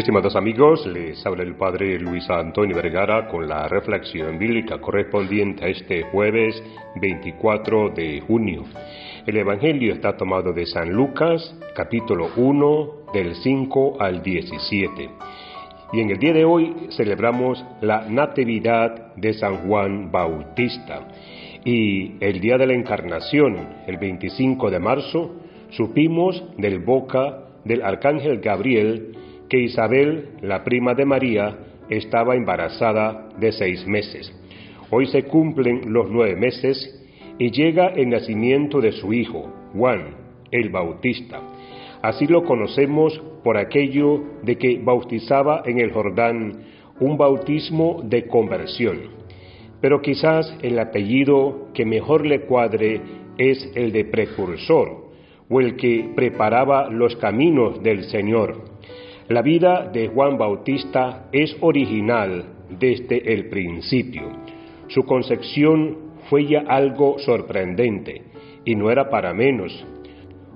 Estimados amigos, les habla el Padre Luis Antonio Vergara con la reflexión bíblica correspondiente a este jueves 24 de junio. El Evangelio está tomado de San Lucas, capítulo 1, del 5 al 17. Y en el día de hoy celebramos la Natividad de San Juan Bautista. Y el día de la Encarnación, el 25 de marzo, supimos del boca del Arcángel Gabriel que Isabel, la prima de María, estaba embarazada de seis meses. Hoy se cumplen los nueve meses y llega el nacimiento de su hijo, Juan, el Bautista. Así lo conocemos por aquello de que bautizaba en el Jordán un bautismo de conversión. Pero quizás el apellido que mejor le cuadre es el de precursor o el que preparaba los caminos del Señor la vida de Juan Bautista es original desde el principio. Su concepción fue ya algo sorprendente y no era para menos.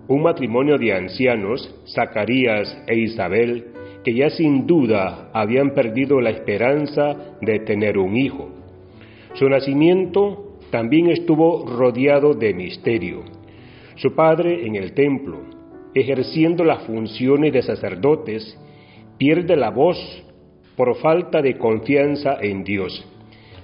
Un matrimonio de ancianos, Zacarías e Isabel, que ya sin duda habían perdido la esperanza de tener un hijo. Su nacimiento también estuvo rodeado de misterio. Su padre en el templo, ejerciendo las funciones de sacerdotes, pierde la voz por falta de confianza en Dios.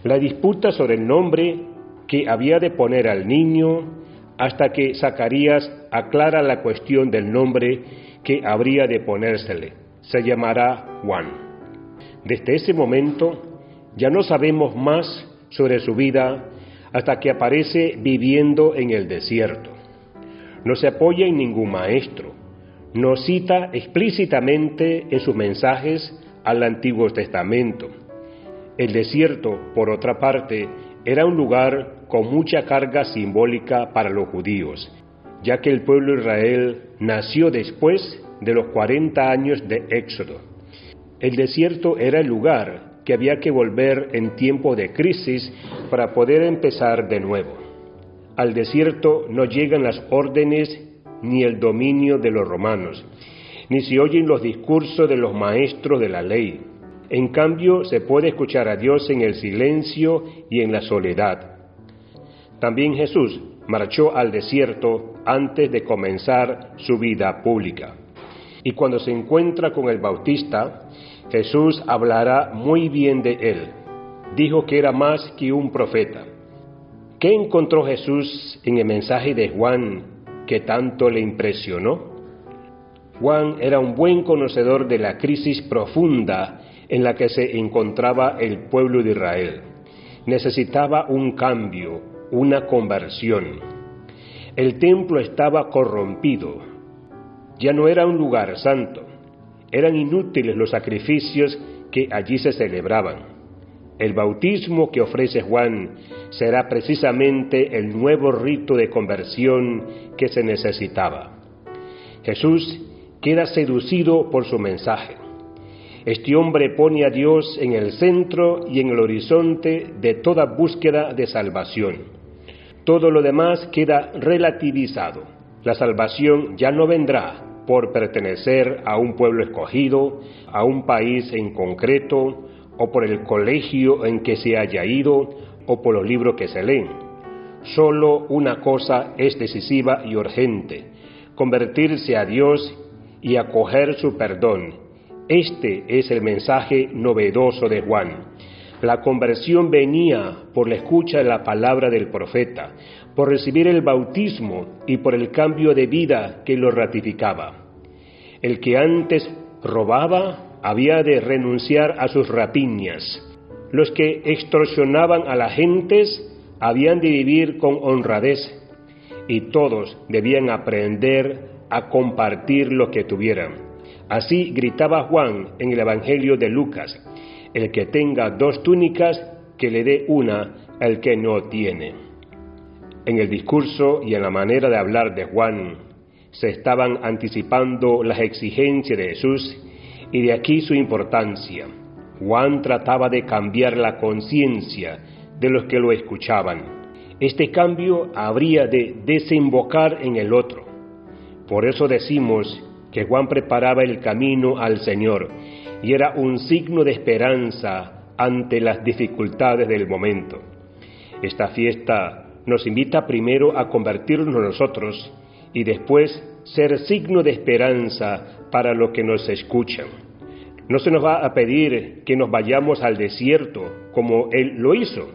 La disputa sobre el nombre que había de poner al niño hasta que Zacarías aclara la cuestión del nombre que habría de ponérsele. Se llamará Juan. Desde ese momento ya no sabemos más sobre su vida hasta que aparece viviendo en el desierto. No se apoya en ningún maestro, nos cita explícitamente en sus mensajes al Antiguo Testamento. El desierto, por otra parte, era un lugar con mucha carga simbólica para los judíos, ya que el pueblo Israel nació después de los 40 años de Éxodo. El desierto era el lugar que había que volver en tiempo de crisis para poder empezar de nuevo. Al desierto no llegan las órdenes ni el dominio de los romanos, ni se oyen los discursos de los maestros de la ley. En cambio, se puede escuchar a Dios en el silencio y en la soledad. También Jesús marchó al desierto antes de comenzar su vida pública. Y cuando se encuentra con el Bautista, Jesús hablará muy bien de él. Dijo que era más que un profeta. ¿Qué encontró Jesús en el mensaje de Juan que tanto le impresionó? Juan era un buen conocedor de la crisis profunda en la que se encontraba el pueblo de Israel. Necesitaba un cambio, una conversión. El templo estaba corrompido. Ya no era un lugar santo. Eran inútiles los sacrificios que allí se celebraban. El bautismo que ofrece Juan será precisamente el nuevo rito de conversión que se necesitaba. Jesús queda seducido por su mensaje. Este hombre pone a Dios en el centro y en el horizonte de toda búsqueda de salvación. Todo lo demás queda relativizado. La salvación ya no vendrá por pertenecer a un pueblo escogido, a un país en concreto, o por el colegio en que se haya ido, o por los libros que se leen. Solo una cosa es decisiva y urgente, convertirse a Dios y acoger su perdón. Este es el mensaje novedoso de Juan. La conversión venía por la escucha de la palabra del profeta, por recibir el bautismo y por el cambio de vida que lo ratificaba. El que antes robaba, había de renunciar a sus rapiñas. Los que extorsionaban a las gentes habían de vivir con honradez y todos debían aprender a compartir lo que tuvieran. Así gritaba Juan en el Evangelio de Lucas, el que tenga dos túnicas, que le dé una al que no tiene. En el discurso y en la manera de hablar de Juan se estaban anticipando las exigencias de Jesús y de aquí su importancia. Juan trataba de cambiar la conciencia de los que lo escuchaban. Este cambio habría de desembocar en el otro. Por eso decimos que Juan preparaba el camino al Señor y era un signo de esperanza ante las dificultades del momento. Esta fiesta nos invita primero a convertirnos nosotros y después ser signo de esperanza para los que nos escuchan. No se nos va a pedir que nos vayamos al desierto como Él lo hizo,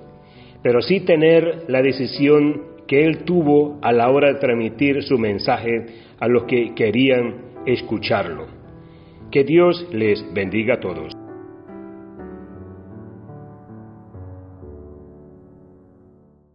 pero sí tener la decisión que Él tuvo a la hora de transmitir su mensaje a los que querían escucharlo. Que Dios les bendiga a todos.